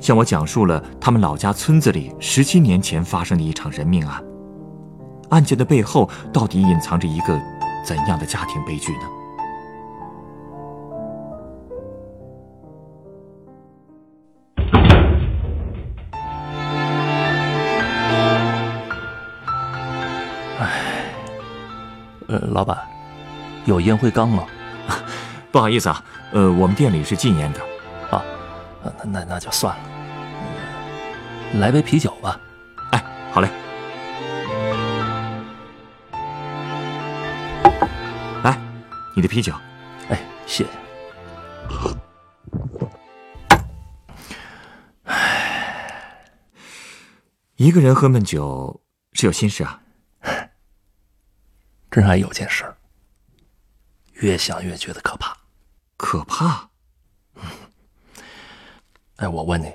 向我讲述了他们老家村子里十七年前发生的一场人命案。案件的背后到底隐藏着一个怎样的家庭悲剧呢？哎，呃，老板，有烟灰缸吗？不好意思啊，呃，我们店里是禁烟的。啊，那那那就算了，来杯啤酒吧。哎，好嘞。来，你的啤酒。哎，谢谢。唉，一个人喝闷酒是有心事啊。真还有件事，越想越觉得可怕。可怕？哎，我问你，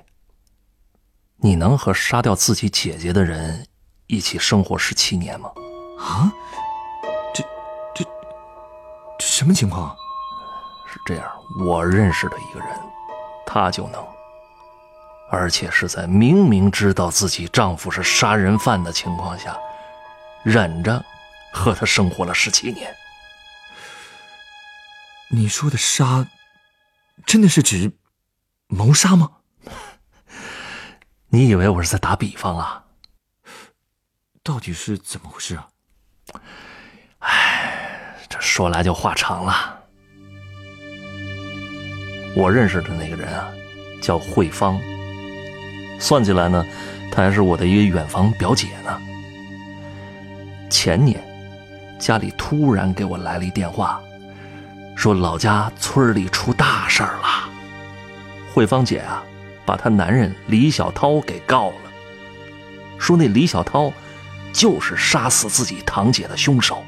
你能和杀掉自己姐姐的人一起生活十七年吗？啊？这、这、这什么情况？是这样，我认识的一个人，他就能，而且是在明明知道自己丈夫是杀人犯的情况下，忍着和他生活了十七年。你说的杀，真的是指谋杀吗？你以为我是在打比方啊？到底是怎么回事啊？哎，这说来就话长了。我认识的那个人啊，叫慧芳。算起来呢，她还是我的一个远房表姐呢。前年，家里突然给我来了一电话。说老家村里出大事儿了，慧芳姐啊，把她男人李小涛给告了。说那李小涛就是杀死自己堂姐的凶手。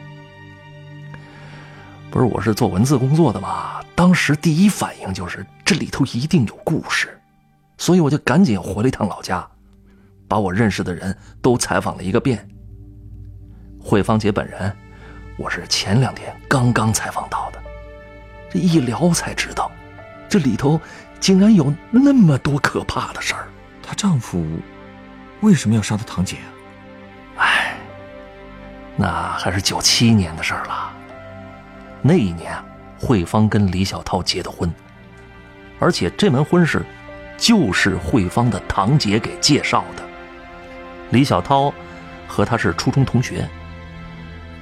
不是，我是做文字工作的嘛，当时第一反应就是这里头一定有故事，所以我就赶紧回了一趟老家，把我认识的人都采访了一个遍。慧芳姐本人，我是前两天刚刚采访到的。这一聊才知道，这里头竟然有那么多可怕的事儿。她丈夫为什么要杀她堂姐啊？哎，那还是九七年的事儿了。那一年，慧芳跟李小涛结的婚，而且这门婚事就是慧芳的堂姐给介绍的。李小涛和她是初中同学，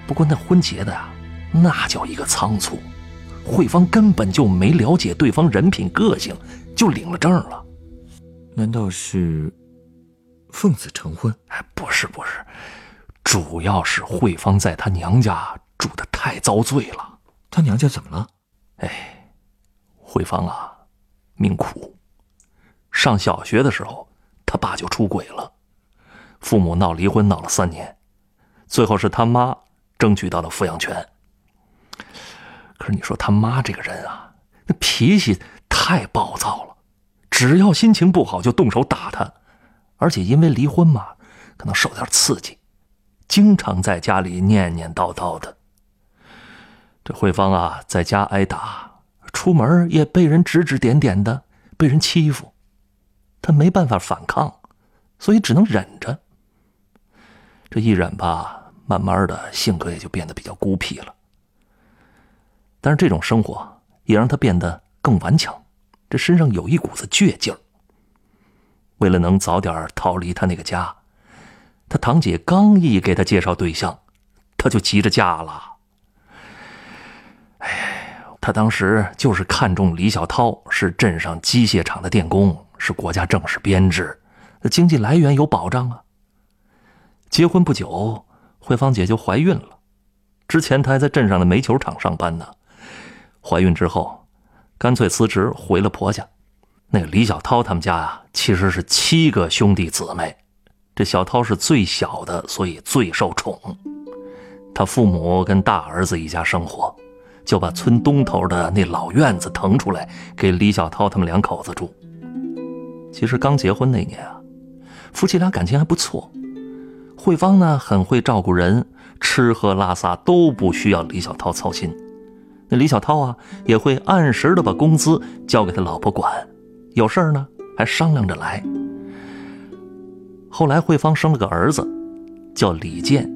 不过那婚结的呀，那叫一个仓促。慧芳根本就没了解对方人品个性，就领了证了。难道是奉子成婚？哎，不是不是，主要是慧芳在她娘家住的太遭罪了。她娘家怎么了？哎，慧芳啊，命苦。上小学的时候，她爸就出轨了，父母闹离婚，闹了三年，最后是他妈争取到了抚养权。可是你说他妈这个人啊，那脾气太暴躁了，只要心情不好就动手打他，而且因为离婚嘛，可能受点刺激，经常在家里念念叨叨的。这慧芳啊，在家挨打，出门也被人指指点点的，被人欺负，她没办法反抗，所以只能忍着。这一忍吧，慢慢的性格也就变得比较孤僻了。但是这种生活也让他变得更顽强，这身上有一股子倔劲儿。为了能早点逃离他那个家，他堂姐刚一给他介绍对象，他就急着嫁了。哎，他当时就是看中李小涛是镇上机械厂的电工，是国家正式编制，经济来源有保障啊。结婚不久，慧芳姐就怀孕了，之前她还在镇上的煤球厂上班呢。怀孕之后，干脆辞职回了婆家。那个李小涛他们家啊，其实是七个兄弟姊妹，这小涛是最小的，所以最受宠。他父母跟大儿子一家生活，就把村东头的那老院子腾出来给李小涛他们两口子住。其实刚结婚那年啊，夫妻俩感情还不错。慧芳呢很会照顾人，吃喝拉撒都不需要李小涛操心。李小涛啊也会按时的把工资交给他老婆管。有事儿呢，还商量着来。后来慧芳生了个儿子，叫李健，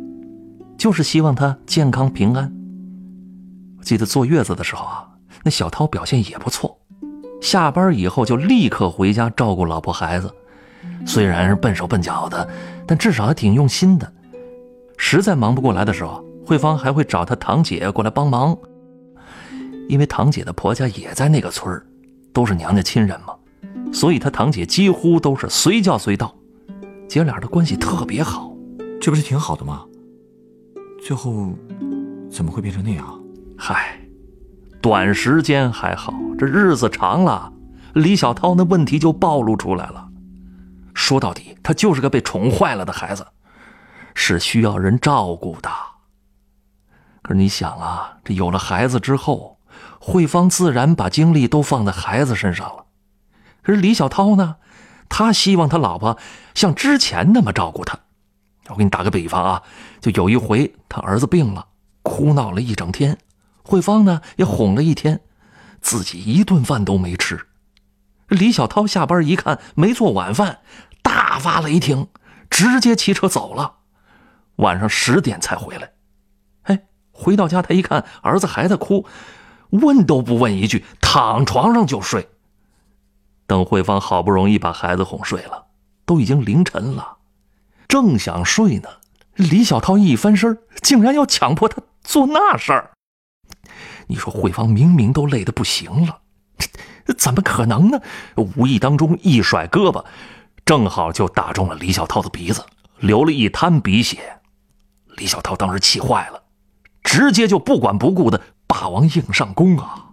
就是希望他健康平安。记得坐月子的时候啊，那小涛表现也不错，下班以后就立刻回家照顾老婆孩子。虽然是笨手笨脚的，但至少还挺用心的。实在忙不过来的时候，慧芳还会找她堂姐过来帮忙，因为堂姐的婆家也在那个村儿，都是娘家亲人嘛。所以，她堂姐几乎都是随叫随到，姐俩的关系特别好，这不是挺好的吗？最后怎么会变成那样？嗨，短时间还好，这日子长了，李小涛那问题就暴露出来了。说到底，他就是个被宠坏了的孩子，是需要人照顾的。可是你想啊，这有了孩子之后，慧芳自然把精力都放在孩子身上了。可是李小涛呢？他希望他老婆像之前那么照顾他。我给你打个比方啊，就有一回他儿子病了，哭闹了一整天，慧芳呢也哄了一天，自己一顿饭都没吃。李小涛下班一看没做晚饭，大发雷霆，直接骑车走了。晚上十点才回来。哎，回到家他一看儿子还在哭，问都不问一句，躺床上就睡。等慧芳好不容易把孩子哄睡了，都已经凌晨了，正想睡呢，李小涛一翻身，竟然要强迫她做那事儿。你说慧芳明明都累得不行了，怎么可能呢？无意当中一甩胳膊，正好就打中了李小涛的鼻子，流了一滩鼻血。李小涛当时气坏了，直接就不管不顾的霸王硬上弓啊！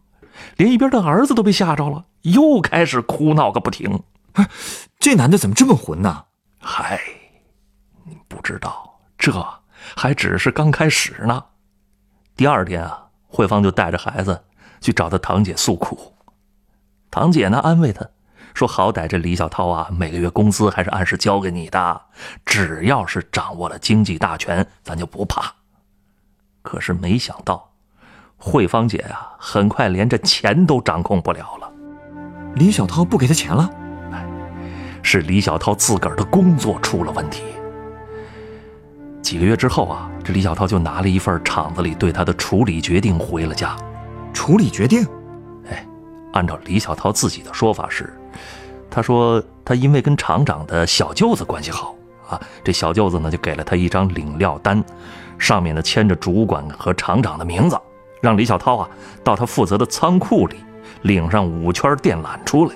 连一边的儿子都被吓着了，又开始哭闹个不停。这男的怎么这么混呢？嗨，你不知道，这还只是刚开始呢。第二天啊，慧芳就带着孩子去找他堂姐诉苦。堂姐呢，安慰她说：“好歹这李小涛啊，每个月工资还是按时交给你的，只要是掌握了经济大权，咱就不怕。”可是没想到。慧芳姐啊，很快连这钱都掌控不了了。李小涛不给他钱了，哎，是李小涛自个儿的工作出了问题。几个月之后啊，这李小涛就拿了一份厂子里对他的处理决定回了家。处理决定？哎，按照李小涛自己的说法是，他说他因为跟厂长的小舅子关系好啊，这小舅子呢就给了他一张领料单，上面呢签着主管和厂长的名字。让李小涛啊到他负责的仓库里领上五圈电缆出来，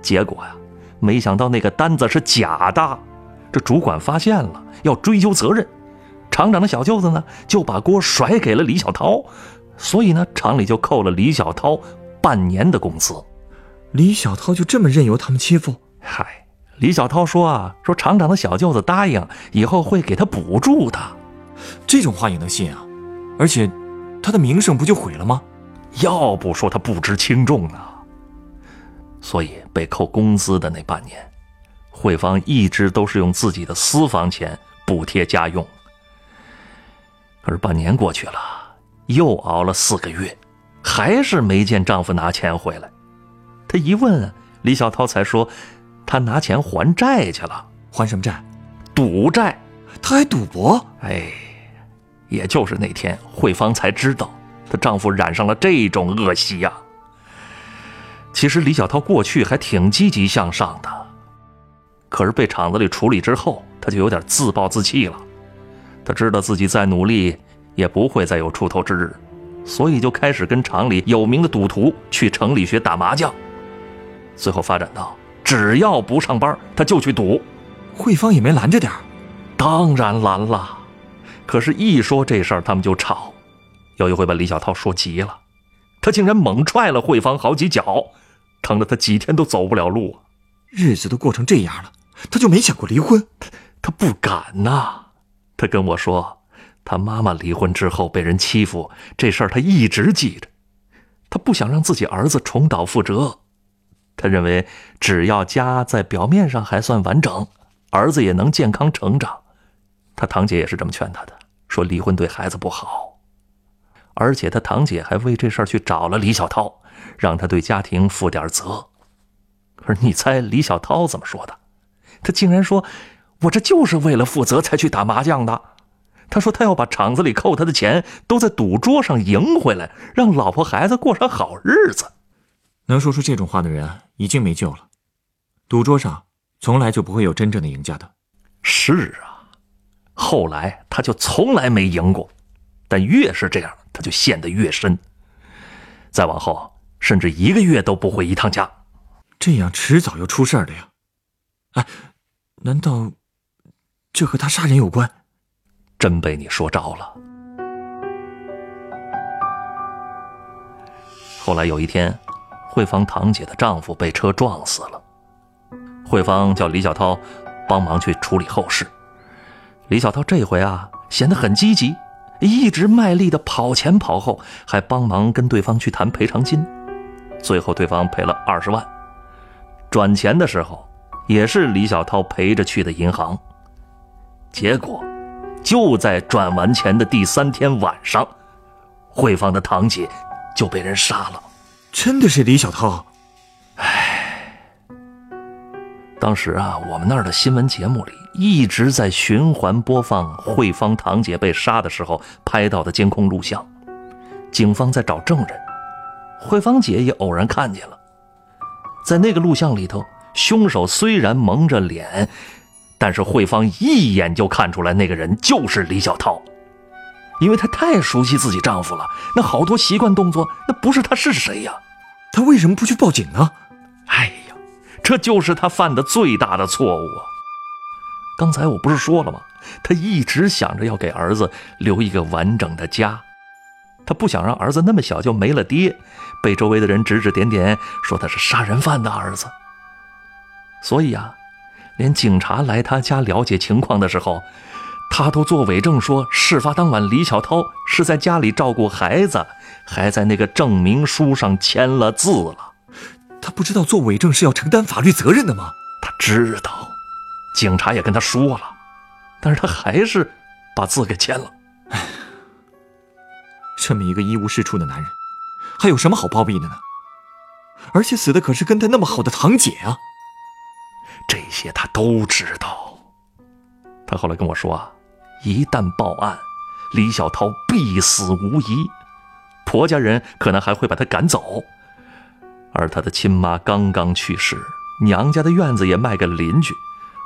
结果呀，没想到那个单子是假的，这主管发现了要追究责任，厂长的小舅子呢就把锅甩给了李小涛，所以呢厂里就扣了李小涛半年的工资。李小涛就这么任由他们欺负？嗨，李小涛说啊，说厂长的小舅子答应以后会给他补助的，这种话也能信啊？而且。他的名声不就毁了吗？要不说他不知轻重呢。所以被扣工资的那半年，慧芳一直都是用自己的私房钱补贴家用。可是半年过去了，又熬了四个月，还是没见丈夫拿钱回来。她一问，李小涛才说，他拿钱还债去了。还什么债？赌债。他还赌博？哎。也就是那天，慧芳才知道她丈夫染上了这种恶习呀。其实李小涛过去还挺积极向上的，可是被厂子里处理之后，他就有点自暴自弃了。他知道自己再努力也不会再有出头之日，所以就开始跟厂里有名的赌徒去城里学打麻将。最后发展到，只要不上班，他就去赌。慧芳也没拦着点当然拦了。可是，一说这事儿，他们就吵。有一回把李小涛说急了，他竟然猛踹了慧芳好几脚，疼得他几天都走不了路啊。日子都过成这样了，他就没想过离婚？她她不敢呐。他跟我说，他妈妈离婚之后被人欺负这事儿，他一直记着。他不想让自己儿子重蹈覆辙。他认为，只要家在表面上还算完整，儿子也能健康成长。她堂姐也是这么劝他的，说离婚对孩子不好。而且他堂姐还为这事儿去找了李小涛，让他对家庭负点责。可是你猜李小涛怎么说的？他竟然说：“我这就是为了负责才去打麻将的。”他说他要把厂子里扣他的钱都在赌桌上赢回来，让老婆孩子过上好日子。能说出这种话的人已经没救了。赌桌上从来就不会有真正的赢家的。是啊，后来他就从来没赢过，但越是这样，他就陷得越深。再往后，甚至一个月都不回一趟家。这样迟早要出事儿的呀！哎，难道这和他杀人有关？真被你说着了。后来有一天，慧芳堂姐的丈夫被车撞死了，慧芳叫李小涛帮忙去处理后事。李小涛这回啊显得很积极，一直卖力的跑前跑后，还帮忙跟对方去谈赔偿金。最后对方赔了二十万，转钱的时候也是李小涛陪着去的银行。结果。就在转完钱的第三天晚上，慧芳的堂姐就被人杀了。真的是李小涛？当时啊，我们那儿的新闻节目里一直在循环播放慧芳堂姐被杀的时候拍到的监控录像。警方在找证人，慧芳姐也偶然看见了。在那个录像里头，凶手虽然蒙着脸。但是慧芳一眼就看出来，那个人就是李小涛，因为她太熟悉自己丈夫了，那好多习惯动作，那不是他是谁呀？他为什么不去报警呢？哎，这就是他犯的最大的错误啊！刚才我不是说了吗？他一直想着要给儿子留一个完整的家，他不想让儿子那么小就没了爹，被周围的人指指点点，说他是杀人犯的儿子。所以啊。连警察来他家了解情况的时候，他都做伪证说，事发当晚李小涛是在家里照顾孩子，还在那个证明书上签了字了。他不知道做伪证是要承担法律责任的吗？他知道，警察也跟他说了，但是他还是把字给签了。哎，这么一个一无是处的男人，还有什么好包庇的呢？而且死的可是跟他那么好的堂姐啊！这些他都知道。他后来跟我说啊，一旦报案，李小涛必死无疑，婆家人可能还会把他赶走。而他的亲妈刚刚去世，娘家的院子也卖给了邻居。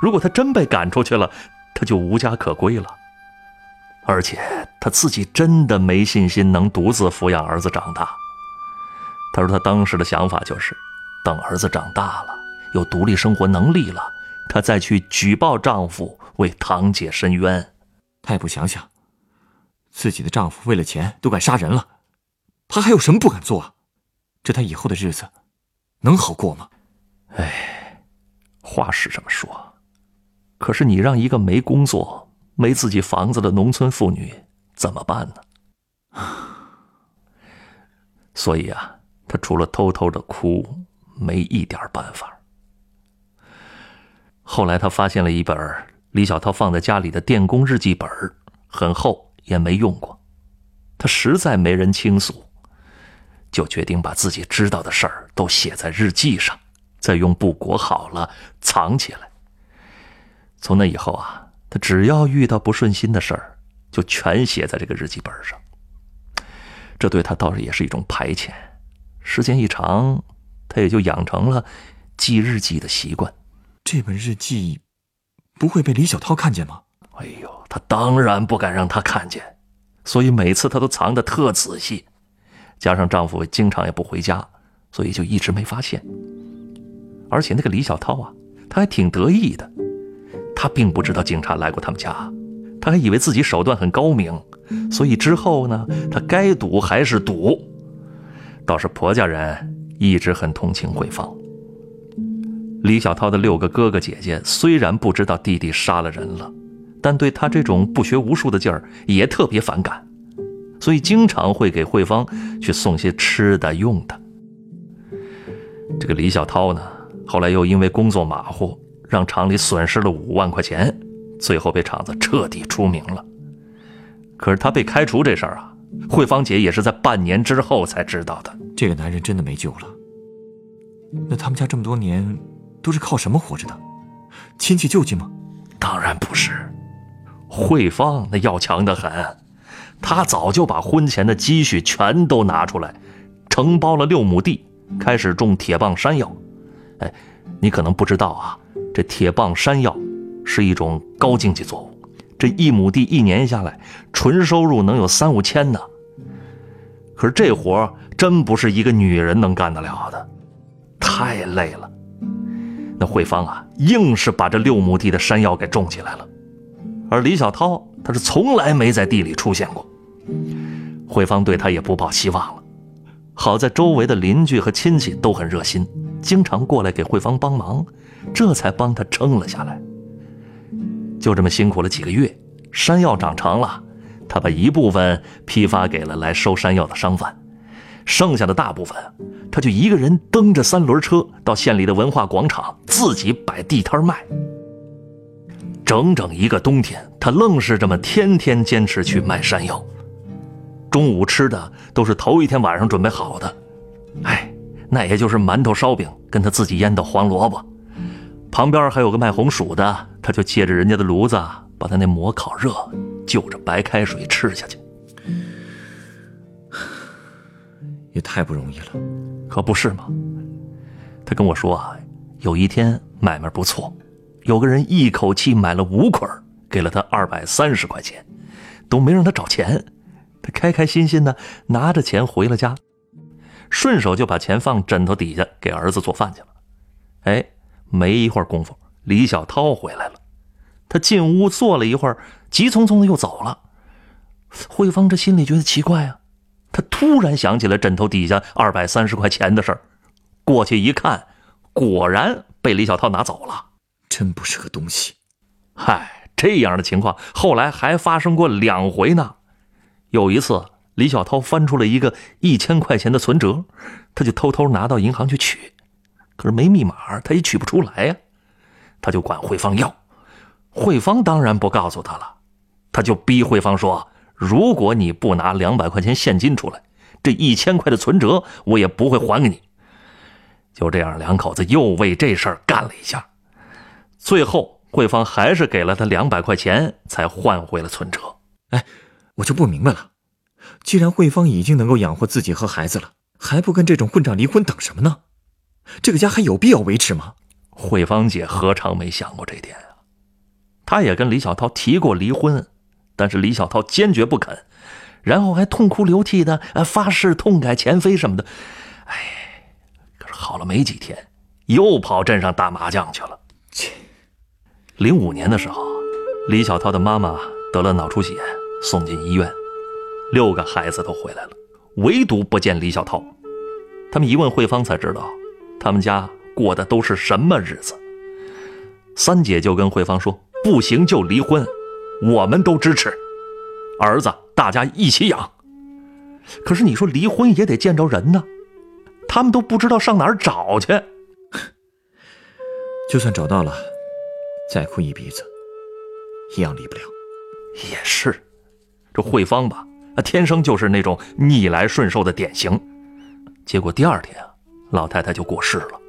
如果他真被赶出去了，他就无家可归了。而且他自己真的没信心能独自抚养儿子长大。他说他当时的想法就是，等儿子长大了。有独立生活能力了，她再去举报丈夫为堂姐申冤。她也不想想，自己的丈夫为了钱都敢杀人了，她还有什么不敢做啊？这她以后的日子能好过吗？哎，话是这么说，可是你让一个没工作、没自己房子的农村妇女怎么办呢？所以啊，她除了偷偷的哭，没一点办法。后来他发现了一本李小涛放在家里的电工日记本，很厚，也没用过。他实在没人倾诉，就决定把自己知道的事儿都写在日记上，再用布裹好了藏起来。从那以后啊，他只要遇到不顺心的事儿，就全写在这个日记本上。这对他倒是也是一种排遣，时间一长，他也就养成了记日记的习惯。这本日记不会被李小涛看见吗？哎呦，他当然不敢让他看见，所以每次他都藏得特仔细。加上丈夫经常也不回家，所以就一直没发现。而且那个李小涛啊，他还挺得意的。他并不知道警察来过他们家，他还以为自己手段很高明，所以之后呢，他该赌还是赌。倒是婆家人一直很同情慧芳。李小涛的六个哥哥姐姐虽然不知道弟弟杀了人了，但对他这种不学无术的劲儿也特别反感，所以经常会给慧芳去送些吃的用的。这个李小涛呢，后来又因为工作马虎，让厂里损失了五万块钱，最后被厂子彻底出名了。可是他被开除这事儿啊，慧芳姐也是在半年之后才知道的。这个男人真的没救了。那他们家这么多年都是靠什么活着的？亲戚救济吗？当然不是。慧芳那要强得很，他早就把婚前的积蓄全都拿出来，承包了六亩地，开始种铁棒山药。哎，你可能不知道啊，这铁棒山药是一种高经济作物。这一亩地一年下来，纯收入能有三五千呢。可是这活真不是一个女人能干得了的，太累了。那慧芳啊，硬是把这六亩地的山药给种起来了。而李小涛，他是从来没在地里出现过。慧芳对他也不抱希望了。好在周围的邻居和亲戚都很热心，经常过来给慧芳帮忙，这才帮他撑了下来。就这么辛苦了几个月，山药长成了，他把一部分批发给了来收山药的商贩，剩下的大部分，他就一个人蹬着三轮车到县里的文化广场自己摆地摊卖。整整一个冬天，他愣是这么天天坚持去卖山药。中午吃的都是头一天晚上准备好的，哎，那也就是馒头、烧饼跟他自己腌的黄萝卜。旁边还有个卖红薯的，他就借着人家的炉子，把他那馍烤热，就着白开水吃下去。也太不容易了，可不是吗？他跟我说啊，有一天买卖不错，有个人一口气买了五捆，给了他二百三十块钱，都没让他找钱，他开开心心的拿着钱回了家，顺手就把钱放枕头底下给儿子做饭去了。哎。没一会儿功夫，李小涛回来了。他进屋坐了一会儿，急匆匆的又走了。慧芳这心里觉得奇怪啊，她突然想起了枕头底下二百三十块钱的事儿，过去一看，果然被李小涛拿走了。真不是个东西。嗨，这样的情况后来还发生过两回呢。有一次，李小涛翻出了一个一千块钱的存折，他就偷偷拿到银行去取。可是没密码，他也取不出来呀，他就管慧芳要，慧芳当然不告诉他了，他就逼慧芳说：“如果你不拿两百块钱现金出来，这一千块的存折我也不会还给你。”就这样，两口子又为这事儿干了一下，最后慧芳还是给了他两百块钱，才换回了存折。哎，我就不明白了，既然慧芳已经能够养活自己和孩子了，还不跟这种混账离婚，等什么呢？这个家还有必要维持吗？慧芳姐何尝没想过这点啊？她也跟李小涛提过离婚，但是李小涛坚决不肯，然后还痛哭流涕的发誓痛改前非什么的。哎，可是好了没几天，又跑镇上打麻将去了。切！零五年的时候，李小涛的妈妈得了脑出血，送进医院，六个孩子都回来了，唯独不见李小涛。他们一问慧芳，才知道。他们家过的都是什么日子？三姐就跟慧芳说：“不行就离婚，我们都支持。儿子大家一起养。可是你说离婚也得见着人呢，他们都不知道上哪儿找去。就算找到了，再哭一鼻子，一样离不了。也是，这慧芳吧，天生就是那种逆来顺受的典型。结果第二天啊。”老太太就过世了，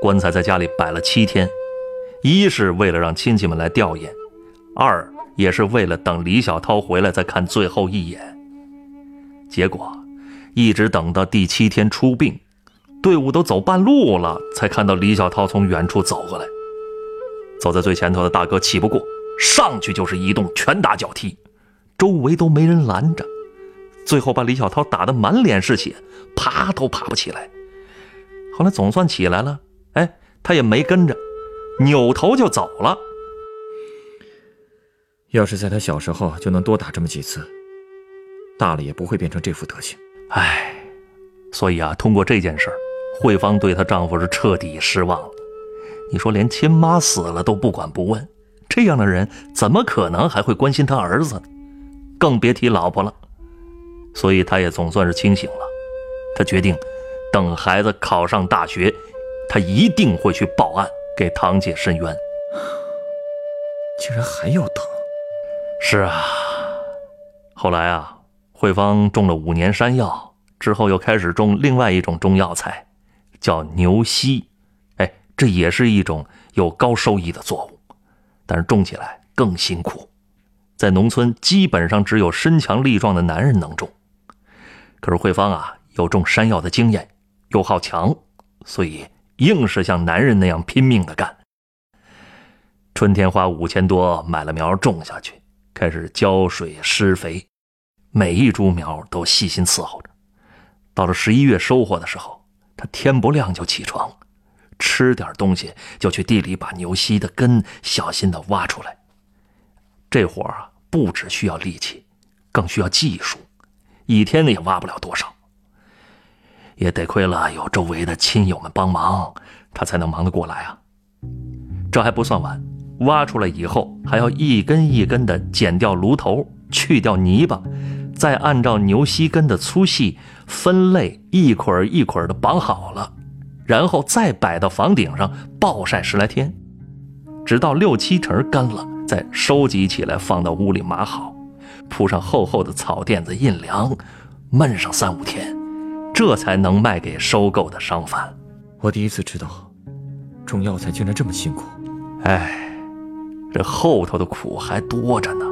棺材在家里摆了七天，一是为了让亲戚们来吊唁，二也是为了等李小涛回来再看最后一眼。结果，一直等到第七天出殡，队伍都走半路了，才看到李小涛从远处走过来。走在最前头的大哥气不过，上去就是一顿拳打脚踢，周围都没人拦着，最后把李小涛打得满脸是血，爬都爬不起来。后来总算起来了，哎，他也没跟着，扭头就走了。要是在他小时候就能多打这么几次，大了也不会变成这副德行。哎，所以啊，通过这件事慧芳对她丈夫是彻底失望了。你说连亲妈死了都不管不问，这样的人怎么可能还会关心他儿子？更别提老婆了。所以他也总算是清醒了。他决定，等孩子考上大学，他一定会去报案，给堂姐申冤。竟然还要等？是啊。后来啊，慧芳种了五年山药，之后又开始种另外一种中药材，叫牛膝。哎，这也是一种有高收益的作物，但是种起来更辛苦，在农村基本上只有身强力壮的男人能种。可是慧芳啊，有种山药的经验，又好强，所以硬是像男人那样拼命的干。春天花五千多买了苗种下去，开始浇水施肥，每一株苗都细心伺候着。到了十一月收获的时候，他天不亮就起床，吃点东西就去地里把牛膝的根小心的挖出来。这活啊，不只需要力气，更需要技术。一天也挖不了多少，也得亏了有周围的亲友们帮忙，他才能忙得过来啊。这还不算完，挖出来以后还要一根一根的剪掉芦头，去掉泥巴，再按照牛膝根的粗细分类，一捆一捆的绑好了，然后再摆到房顶上暴晒十来天，直到六七成干了，再收集起来放到屋里码好。铺上厚厚的草垫子印凉，闷上三五天，这才能卖给收购的商贩。我第一次知道，种药材竟然这么辛苦。哎，这后头的苦还多着呢。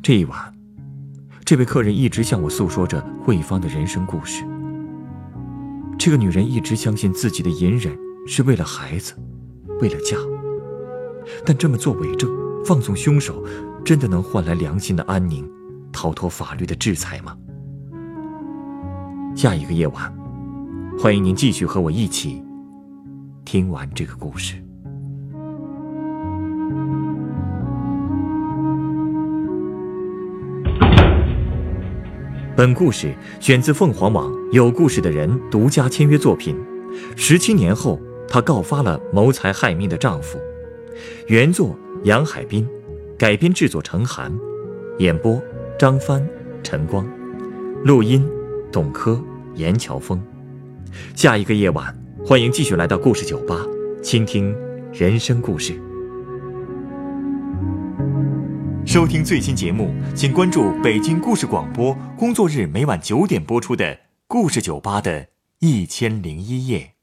这一晚，这位客人一直向我诉说着慧芳的人生故事。这个女人一直相信自己的隐忍是为了孩子，为了家。但这么做伪证、放纵凶手，真的能换来良心的安宁，逃脱法律的制裁吗？下一个夜晚，欢迎您继续和我一起听完这个故事。本故事选自凤凰网有故事的人独家签约作品。十七年后，她告发了谋财害命的丈夫。原作杨海滨，改编制作陈寒，演播张帆、陈光，录音董珂、严乔峰。下一个夜晚，欢迎继续来到故事酒吧，倾听人生故事。收听最新节目，请关注北京故事广播，工作日每晚九点播出的《故事酒吧》的一千零一夜。